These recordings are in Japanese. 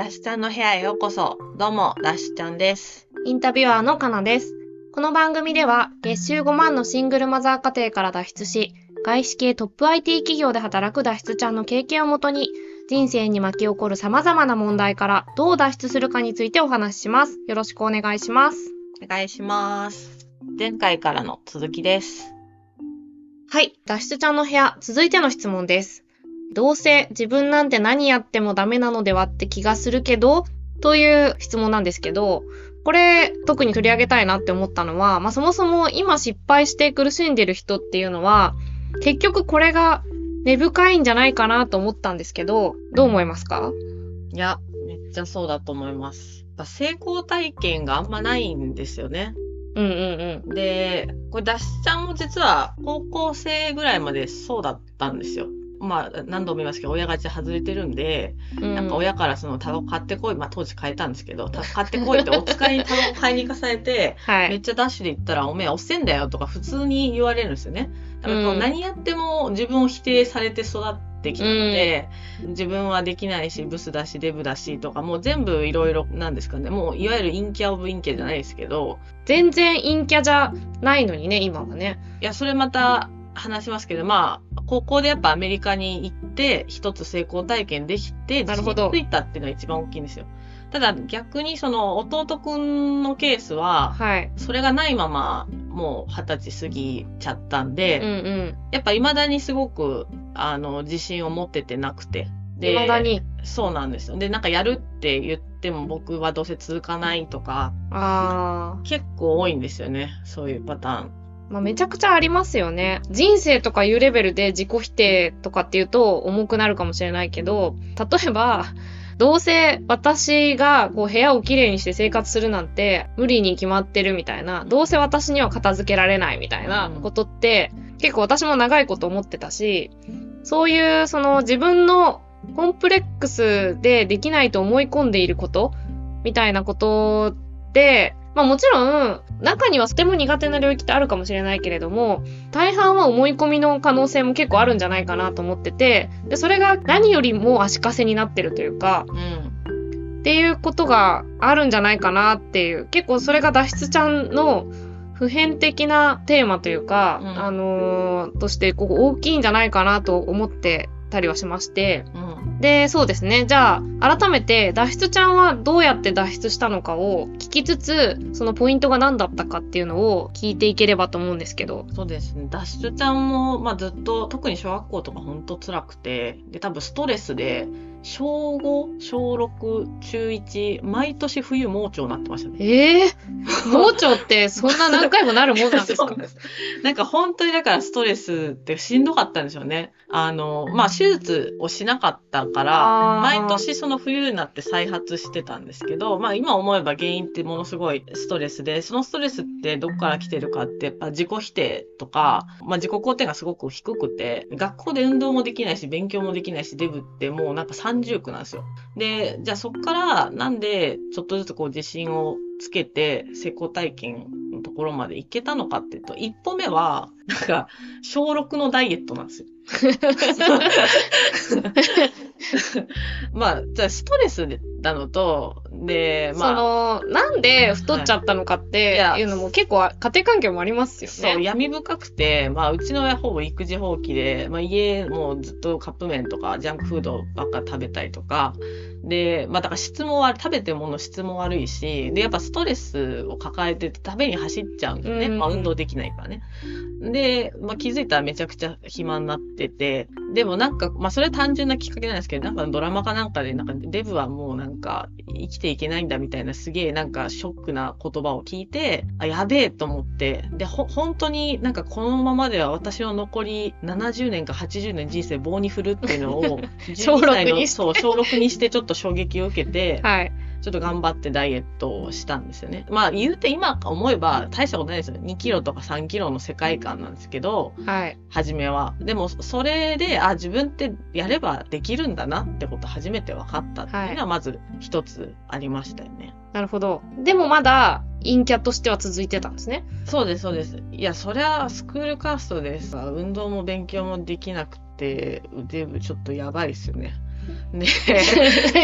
ダシちゃんの部屋へようこそ。どうも、ダシちゃんです。インタビュアーのかなです。この番組では、月収5万のシングルマザー家庭から脱出し、外資系トップ IT 企業で働く脱出ちゃんの経験をもとに、人生に巻き起こる様々な問題からどう脱出するかについてお話しします。よろしくお願いします。お願いします。前回からの続きです。はい、脱出ちゃんの部屋、続いての質問です。どうせ自分なんて何やってもダメなのではって気がするけど、という質問なんですけど、これ特に取り上げたいなって思ったのは、まあそもそも今失敗して苦しんでる人っていうのは、結局これが根深いんじゃないかなと思ったんですけど、どう思いますか？いや、めっちゃそうだと思います。成功体験があんまないんですよね。うんうんで、これ、ダシちゃんも実は高校生ぐらいまでそうだったんですよ。まあ、何度も言いますけど、親がち外れてるんで、うん。なんか親からそのタバコ買ってこい、まあ当時買えたんですけど、た買ってこいってお使いにタバコ買いに行かされて、はい。めっちゃダッシュで行ったら、おめえ押せんだよとか普通に言われるんですよね。だからこううん何やっても自分を否定されて育ってきたので、自分はできないし、ブスだし、デブだしとか、もう全部いろいろなんですかね。もういわゆる陰キャオブ陰キャじゃないですけど、全然陰キャじゃないのにね、今はね。いや、それまた話しますけど、まあ、高校でやっぱアメリカに行って、一つ成功体験できて、なるほど自信ついたっていうのが一番大きいんですよ。ただ逆にその弟くんのケースは、はい。それがないまま、もう二十歳過ぎちゃったんうんで、うん。やっぱ未だにすごく、あの、自信を持っててなくて。で、未だに。そうなんですよ。で、なんかやるって言っても僕はどうせ続かないとか。結構多いんですよね。そういうパターン。まあ、めちゃくちゃありますよね。人生とかいうレベルで自己否定とかっていうと重くなるかもしれないけど、例えば、どうせ私がこう部屋をきれいにして生活するなんて無理に決まってるみたいな、どうせ私には片付けられないみたいなことって、結構私も長いこと思ってたし、そういうその自分のコンプレックスでできないと思い込んでいることみたいなことで、まあもちろん、中にはとても苦手な領域ってあるかもしれないけれども、大半は思い込みの可能性も結構あるんじゃないかなと思ってて、で、それが何よりも足かせになってるというか、うん。っていうことがあるんじゃないかなっていう、結構それが脱出ちゃんの普遍的なテーマというか、うんあのーとしてここ大きいんじゃないかなと思ってたりはしまして、うん。で、そうですね。じゃあ、改めて、脱出ちゃんはどうやって脱出したのかを聞きつつ、そのポイントが何だったかっていうのを聞いていければと思うんですけど。そうですね。脱出ちゃんも、まあ、ずっと、特に小学校とか本当辛くて、で、多分ストレスで、小5、小6、中1、毎年冬盲腸になってましたね。ええ盲腸ってそんな何回もなるもんなんですか？ですなんか本当にだからストレスってしんどかったんでしょうね。あの、まあ、手術をしなかったから、毎年その冬になって再発してたんですけど、まあ今思えば原因ってものすごいストレスで、そのストレスってどこから来てるかって、やっぱ自己否定とか、まあ自己肯定がすごく低くて、学校で運動もできないし、勉強もできないし、デブってもうなんか三重苦なんですよ。で、じゃあそこからなんでちょっとずつこう自信をつけて成功体験のところまで行けたのかっていうと、一歩目は、なんか、小6のダイエットなんですよ。まあ、じゃあストレスなのと、で、まあ、その、なんで太っちゃったのかっていうのも結構家庭環境もありますよそう、ね。闇深くて、まあ、うちの親ほぼ育児放棄で、まあ、家もうずっとカップ麺とかジャンクフードばっか食べたりとか、で、まあ、だから質も悪い、食べてるもの質も悪いし、で、やっぱストレスを抱えてて食べに走っちゃうんですね。うんまあ、運動できないからね。で、まあ、気づいたらめちゃくちゃ暇になってて、でもなんか、まあ、それは単純なきっかけなんですけど、なんかドラマかなんかで、なんかデブはもうなんか生きていけないんだみたいなすげえなんかショックな言葉を聞いて、あ、やべえと思って、で、ほ、本当になんかこのままでは私の残り70年か80年人生棒に振るっていうのを、小12歳六にそう、小6にしてちょっと衝撃を受けて、はい。ちょっと頑張ってダイエットをしたんですよね。まあ言うて今思えば大したことないですよ。2キロとか3キロの世界観なんですけど、はい。初めは。でもそれで、あ、自分ってやればできるんだなってこと初めて分かったっていうのはまず一つありましたよね。なるほど。でもまだ陰キャとしては続いてたんですね。そうです、そうです。いや、そりゃスクールカーストでさ、運動も勉強もできなくて、腕部ちょっとやばいですよね。で、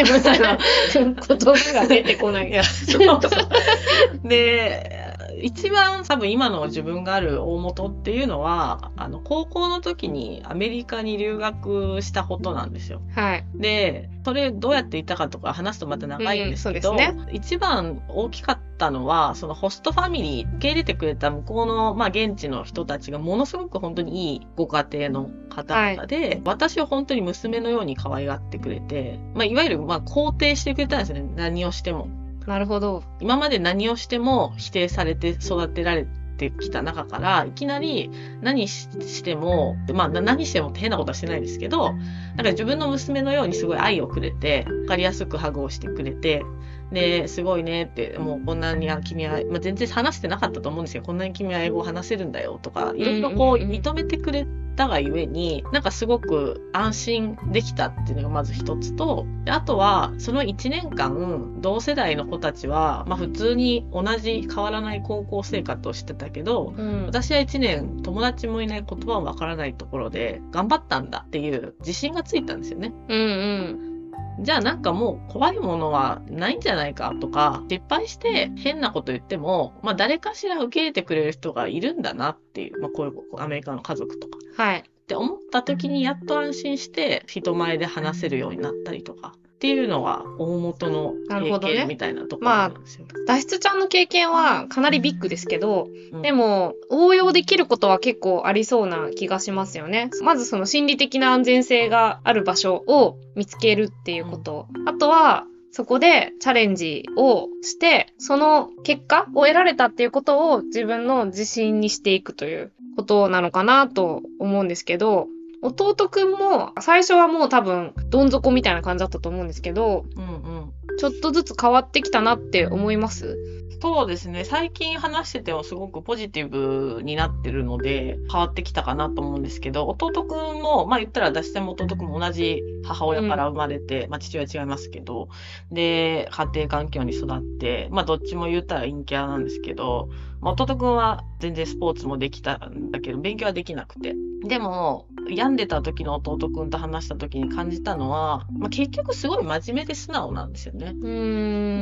言葉が出てこないい。や、そうそう。で、一番多分今の自分がある大元っていうのは、あの、高校の時にアメリカに留学したことなんですよ。はい。で、それどうやって行ったかとか話すとまた長いんですけど、うんそうで一番大きかったのは、そのホストファミリー、受け入れてくれた向こうの、まあ、現地の人たちがものすごく本当にいいご家庭の方々で、私を本当に娘のように可愛がってくれて、まあ、いわゆる、まあ、肯定してくれたんですよね。何をしても。なるほど。今まで何をしても否定されて育てられてきた中から、いきなり何ししても、まあな何してもって変なことはしてないですけど、なんか自分の娘のようにすごい愛をくれて、わかりやすくハグをしてくれて、で、すごいねって、もうこんなにあ君は、まあ、全然話してなかったと思うんですよ。こんなに君は英語を話せるんだよとか、いろいろこう認めてくれたがゆえに、なんかすごく安心できたっていうのがまず一つと、であとは、その1年間、同世代の子たちは、まあ普通に同じ変わらない高校生活をしてたけど、うん。私は1年友達もいない言葉もわからないところで頑張ったんだっていう自信がついたんですよね。うんうん。じゃあなんかもう怖いものはないんじゃないかとか、失敗して変なこと言っても、まあ誰かしら受け入れてくれる人がいるんだなっていう、まあこういうアメリカの家族とか。はい。って思った時にやっと安心して人前で話せるようになったりとか。っていうのが大元の経なるほどね験みたいなところなんですよ。脱出ちゃんの経験はかなりビッグですけど、うんでも応用できることは結構ありそうな気がしますよね。まずその心理的な安全性がある場所を見つけるっていうこと。あとは、そこでチャレンジをして、その結果を得られたっていうことを自分の自信にしていくということなのかなと思うんですけど、弟くんも最初はもう多分どん底みたいな感じだったと思うんですけど、うんうん。ちょっとずつ変わってきたなって思います？そうですね。最近話しててもすごくポジティブになってるので、変わってきたかなと思うんですけど、弟くんも、まあ言ったら私とも弟くんも同じ母親から生まれて、まあ父親違いますけど、で、家庭環境に育って、まあどっちも言ったら陰キャなんですけど、まあ弟くんは全然スポーツもできたんだけど、勉強はできなくて。でも、病んでた時の弟くんと話した時に感じたのは、まあ結局すごい真面目で素直なんですよね。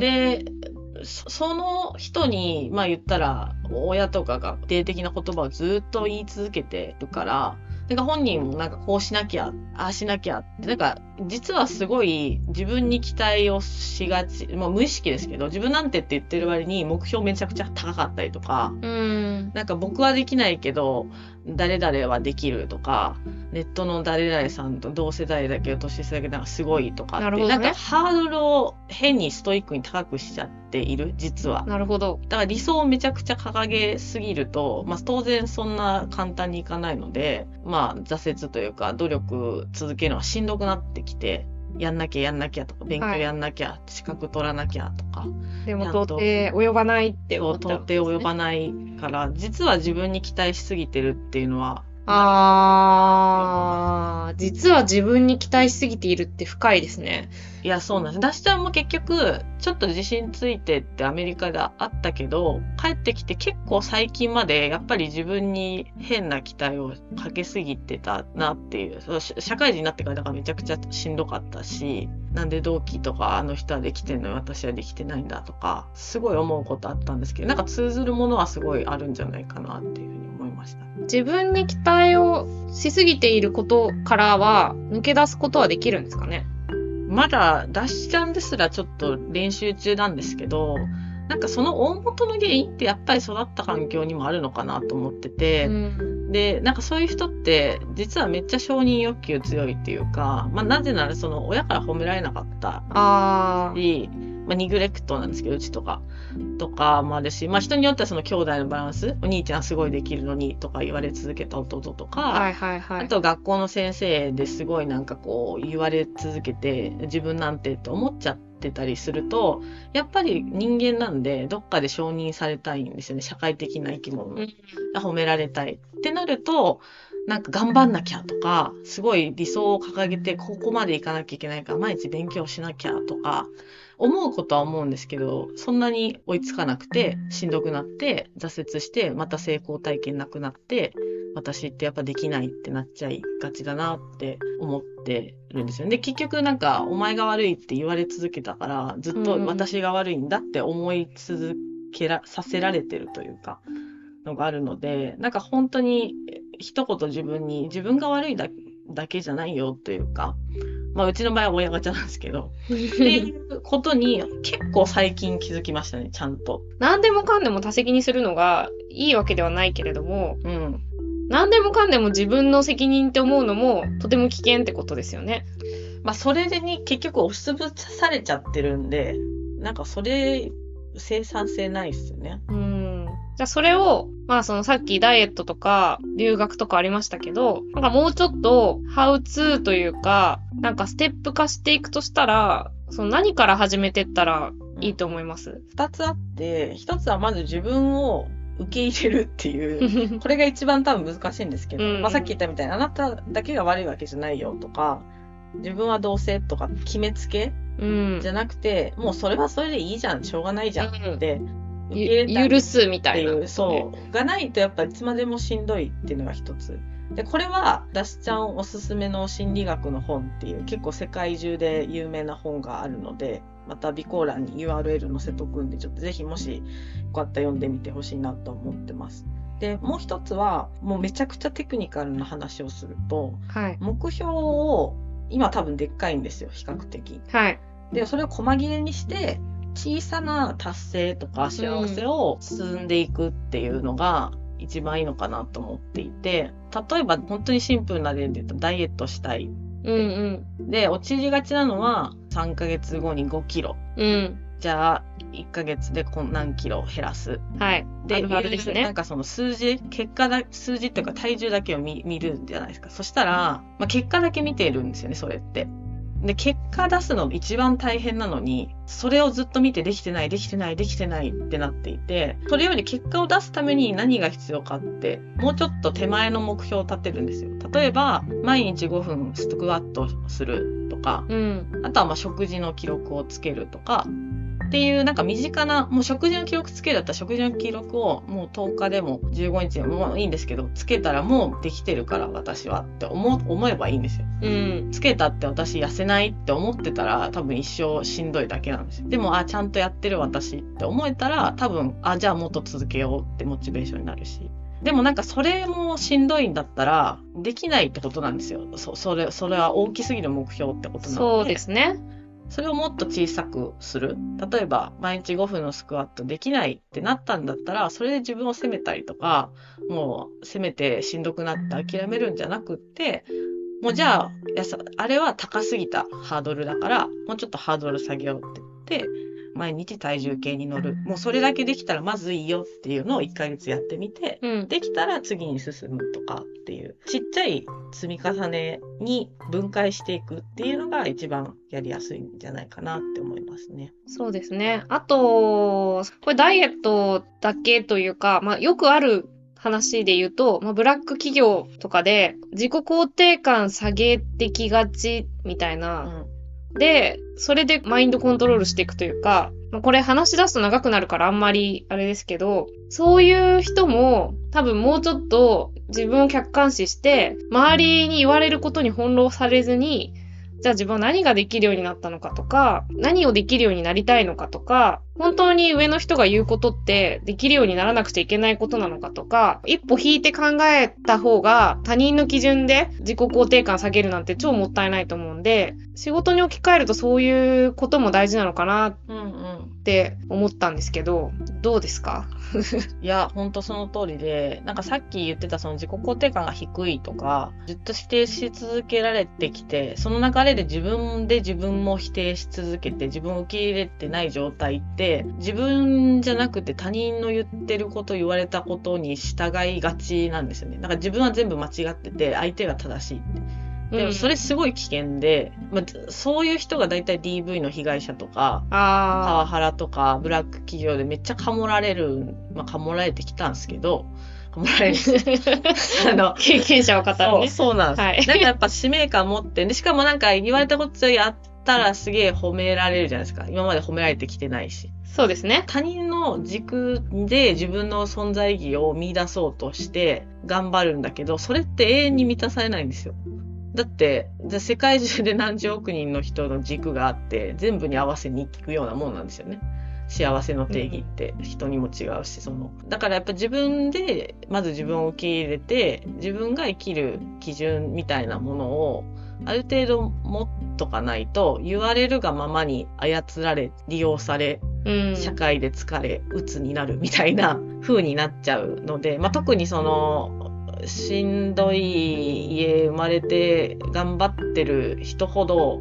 で、そその人に、まあ言ったら、親とかが否定的な言葉をずっと言い続けてるから、なんか本人もなんかこうしなきゃ、ああしなきゃって、なんか実はすごい自分に期待をしがち、まあ無意識ですけど、自分なんてって言ってる割に目標めちゃくちゃ高かったりとか、うーん。なんか僕はできないけど、誰々はできるとか、ネットの誰々さんと同世代だけど年下だけどなんかすごいとかって、なるほどねんかハードルを変にストイックに高くしちゃっている、実は。なるほど。だから理想をめちゃくちゃ掲げすぎると、まあ当然そんな簡単にいかないので、まあ挫折というか努力続けるのはしんどくなってきて、やんなきゃやんなきゃとか、勉強やんなきゃ、資格取らなきゃとか、でも到底及ばないって思っちゃ到底及ばないから、実は自分に期待しすぎてるっていうのは、あー、実は自分に期待しすぎているって深いですね。いや、そうなんです。ダシちゃんも結局、ちょっと自信ついてってアメリカであったけど、帰ってきて結構最近までやっぱり自分に変な期待をかけすぎてたなっていう、そう社会人になってからだからめちゃくちゃしんどかったし、なんで同期とかあの人はできてんのに私はできてないんだとか、すごい思うことあったんですけど、なんか通ずるものはすごいあるんじゃないかなっていうふうに思いました。自分に期待をしすぎていることからは抜け出すことはできるんですかね？まだ、ダッシュちゃんですらちょっと練習中なんですけど、なんかその大元の原因ってやっぱり育った環境にもあるのかなと思ってて、うん。で、なんかそういう人って実はめっちゃ承認欲求強いっていうか、まあなぜならその親から褒められなかった。し、まあニグレクトなんですけど、うちとか、とかもあるし、まあ人によってはその兄弟のバランス、お兄ちゃんすごいできるのにとか言われ続けた弟とか、はいはいはい。あと学校の先生ですごいなんかこう言われ続けて自分なんてって思っちゃってたりするとやっぱり人間なんでどっかで承認されたいんですよね。社会的な生き物。うん。褒められたいってなるとなんか頑張んなきゃとかすごい理想を掲げてここまで行かなきゃいけないから毎日勉強しなきゃとか思うことは思うんですけど、そんなに追いつかなくて、しんどくなって、挫折して、また成功体験なくなって、私ってやっぱできないってなっちゃいがちだなって思ってるんですよ。で、結局なんか、お前が悪いって言われ続けたから、ずっとうん。私が悪いんだって思い続けら、させられてるというか、のがあるので、なんか本当にえ一言自分に自分が悪いだだけじゃないよというか、まあうちの場合は親ガチャなんですけど、っていうことに結構最近気づきましたね、ちゃんと。何でもかんでも多責にするのがいいわけではないけれども、うん。何でもかんでも自分の責任って思うのもとても危険ってことですよね。まあそれでに結局押しつぶされちゃってるんで、なんかそれ生産性ないっすよね。うん。じゃあそれを、まあそのさっきダイエットとか留学とかありましたけど、なんかもうちょっとハウツーというか、なんかステップ化していくとしたら、その何から始めてったらいいと思います？二つあって、一つはまず自分を受け入れるっていう、これが一番多分難しいんですけど、うんまあさっき言ったみたいにあなただけが悪いわけじゃないよとか、自分は同性とか決めつけうん。じ。ゃなくて、もうそれはそれでいいじゃん、しょうがないじゃんうんって、受け入れたゆ許すみったていな。そう、がないとやっぱいつまでもしんどいっていうのが一つ。で、これは、ダシちゃんおすすめの心理学の本っていう、結構世界中で有名な本があるので、また備考欄に URL 載せとくんで、ちょっとぜひもしよかったら読んでみてほしいなと思ってます。で、もう一つは、もうめちゃくちゃテクニカルな話をすると、はい。目標を、今多分でっかいんですよ、比較的。はい。で、それを細切れにして、小さな達成とか幸せを進んでいくっていうのが一番いいのかなと思っていて、例えば本当にシンプルな例で言うとダイエットしたい。うんで、陥りがちなのは3ヶ月後に5キロ。うん。うん。じゃあ、1ヶ月でこん何キロ減らす。はい。で、あるですね。なんかその数字、結果だ、数字っていうか体重だけを見見るんじゃないですか。そしたら、まあ、結果だけ見ているんですよね、それって。で、結果出すの一番大変なのに、それをずっと見てできてない、できてない、できてないってなっていて、それより結果を出すために何が必要かって、もうちょっと手前の目標を立てるんですよ。例えば、毎日5分スクワットするとか、うん。あとはまあ食事の記録をつけるとか、っていうなんか身近な、もう食事の記録つけるだったら食事の記録をもう10日でも15日でもいいんですけど、つけたらもうできてるから私はって思う思えばいいんですよ。うん。つけたって私痩せないって思ってたら多分一生しんどいだけなんですよ。でも、あ、ちゃんとやってる私って思えたら多分、あ、じゃあもっと続けようってモチベーションになるし。でもなんかそれもしんどいんだったら、できないってことなんですよ。そ、それ、それは大きすぎる目標ってことなので。そうですね。それをもっと小さくする。例えば、毎日5分のスクワットできないってなったんだったら、それで自分を責めたりとか、もう責めてしんどくなって諦めるんじゃなくって、もうじゃあ、やさあれは高すぎたハードルだから、もうちょっとハードル下げようって言って、毎日体重計に乗る。もうそれだけできたらまずいいよっていうのを1ヶ月やってみて、うん。できたら次に進むとかっていう、ちっちゃい積み重ねに分解していくっていうのが一番やりやすいんじゃないかなって思いますね。そうですね。あと、これダイエットだけというか、まあよくある話で言うと、まあ、ブラック企業とかで自己肯定感下げてきがちみたいうな。で、それでマインドコントロールしていくというか、まあ、これ話し出すと長くなるからあんまりあれですけど、そういう人も多分もうちょっと自分を客観視して、周りに言われることに翻弄されずに、じゃあ自分は何ができるようになったのかとか、何をできるようになりたいのかとか、本当に上の人が言うことってできるようにならなくちゃいけないことなのかとか、一歩引いて考えた方が他人の基準で自己肯定感下げるなんて超もったいないと思うんで、仕事に置き換えるとそういうことも大事なのかな。うんうん。て思ったんですけど、どうですか？いや、ほんとその通りで、なんかさっき言ってたその自己肯定感が低いとか、ずっと否定し続けられてきて、その流れで自分で自分も否定し続けて、自分を受け入れてない状態って、自分じゃなくて他人の言ってること、言われたことに従いがちなんですよね。だから自分は全部間違ってて、相手が正しいって。でもそれすごい危険で、まあ、そういう人が大体 DV の被害者とか、パワあハラとかブラック企業でめっちゃかもられる、まあ、かもられてきたんですけど、かもられる。あ、あの、経験者を語るそうね。そうなんです。はいなんかやっぱ使命感持って、でしかもなんか言われたことやっったらすげえ褒められるじゃないですか。今まで褒められてきてないし。そうですね。他人の軸で自分の存在意義を見出そうとして頑張るんだけど、それって永遠に満たされないんですよ。だって、じゃあ世界中で何十億人の人の軸があって、全部に合わせに聞くようなもんなんですよね。幸せの定義って人にも違うし、その。だからやっぱ自分で、まず自分を受け入れて、自分が生きる基準みたいなものを、ある程度持っとかないと、言われるがままに操られ、利用され、うん。社会で疲れ、鬱になるみたいな風になっちゃうので、まあ、特にその、しんどい家生まれて頑張ってる人ほど、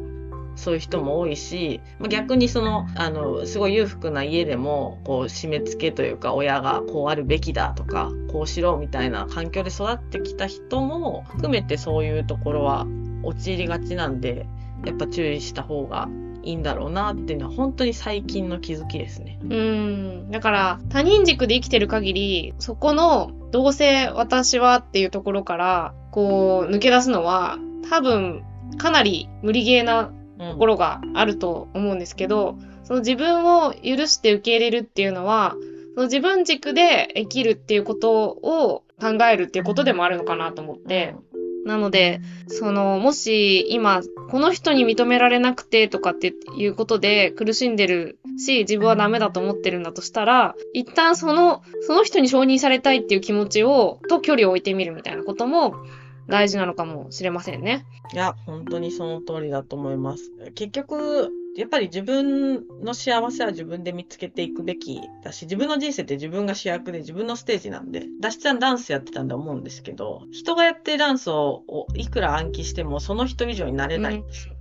そういう人も多いし、逆にその、あの、すごい裕福な家でも、こう、締め付けというか、親がこうあるべきだとか、こうしろみたいな環境で育ってきた人も含めてそういうところは陥りがちなんで、やっぱ注意した方がいいんだろうなっていうのは本当に最近の気づきですね。うん。だから、他人軸で生きてる限り、そこの、どうせ私はっていうところから、こう、抜け出すのは、多分、かなり無理ゲーなところがあると思うんですけど、その自分を許して受け入れるっていうのは、その自分軸で生きるっていうことを考えるっていうことでもあるのかなと思って、なので、その、もし今、この人に認められなくてとかっていうことで苦しんでるし、自分はダメだと思ってるんだとしたら、一旦その、その人に承認されたいっていう気持ちを、と距離を置いてみるみたいなことも大事なのかもしれませんね。いや、本当にその通りだと思います。結局、やっぱり自分の幸せは自分で見つけていくべきだし、自分の人生って自分が主役で自分のステージなんで、ダシちゃんダンスやってたんだ思うんですけど、人がやってるダンスをいくら暗記してもその人以上になれないんですよ。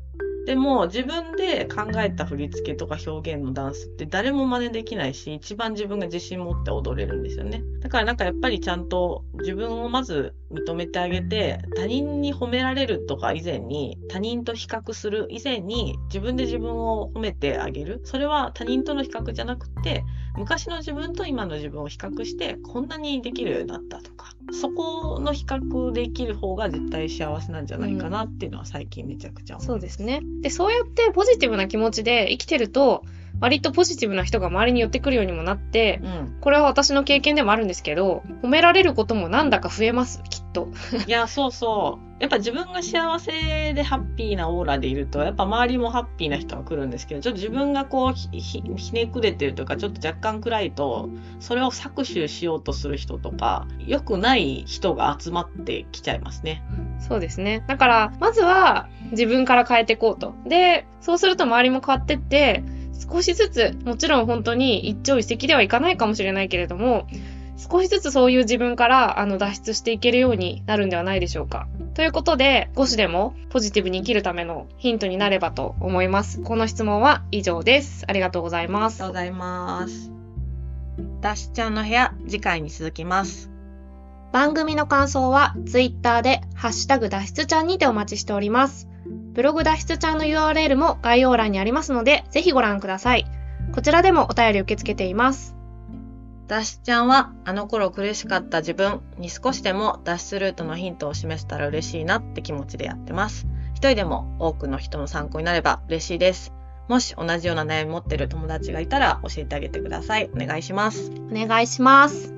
でも自分で考えた振り付けとか表現のダンスって誰も真似できないし、一番自分が自信持って踊れるんですよね。だからなんかやっぱりちゃんと自分をまず認めてあげて、他人に褒められるとか以前に、他人と比較する以前に自分で自分を褒めてあげる。それは他人との比較じゃなくて、昔の自分と今の自分を比較して、こんなにできるようになったとか、そこの比較できる方が絶対幸せなんじゃないかなっていうのは最近めちゃくちゃ思う。そうですね。で、そうやってポジティブな気持ちで生きてると、割とポジティブな人が周りに寄ってくるようにもなって、うん。これは私の経験でもあるんですけど、褒められることもなんだか増えます、きっと。いや、そうそう。やっぱ自分が幸せでハッピーなオーラでいると、やっぱ周りもハッピーな人が来るんですけど、ちょっと自分がこうひ、ひひねくれてるというか、ちょっと若干暗いと、それを搾取しようとする人とか、良くない人が集まってきちゃいますね。そうですね。だから、まずは自分から変えていこうと。で、そうすると周りも変わってって、少しずつ、もちろん本当に一朝一夕ではいかないかもしれないけれども、少しずつそういう自分からあの脱出していけるようになるんではないでしょうか。ということで、少しでもポジティブに生きるためのヒントになればと思います。この質問は以上です。ありがとうございますありがとう。ございます。ダッシュちゃんの部屋、次回に続きます。番組の感想は Twitter でハッシュタグ脱出ちゃんにてお待ちしております。ブログ脱出ちゃんの URL も概要欄にありますので、ぜひご覧ください。こちらでもお便り受け付けています。ダッシュちゃんは、あの頃苦しかった自分に少しでも脱出ルートのヒントを示せたら嬉しいなって気持ちでやってます。一人でも多くの人の参考になれば嬉しいです。もし同じような悩み持ってる友達がいたら教えてあげてください。お願いします。お願いします。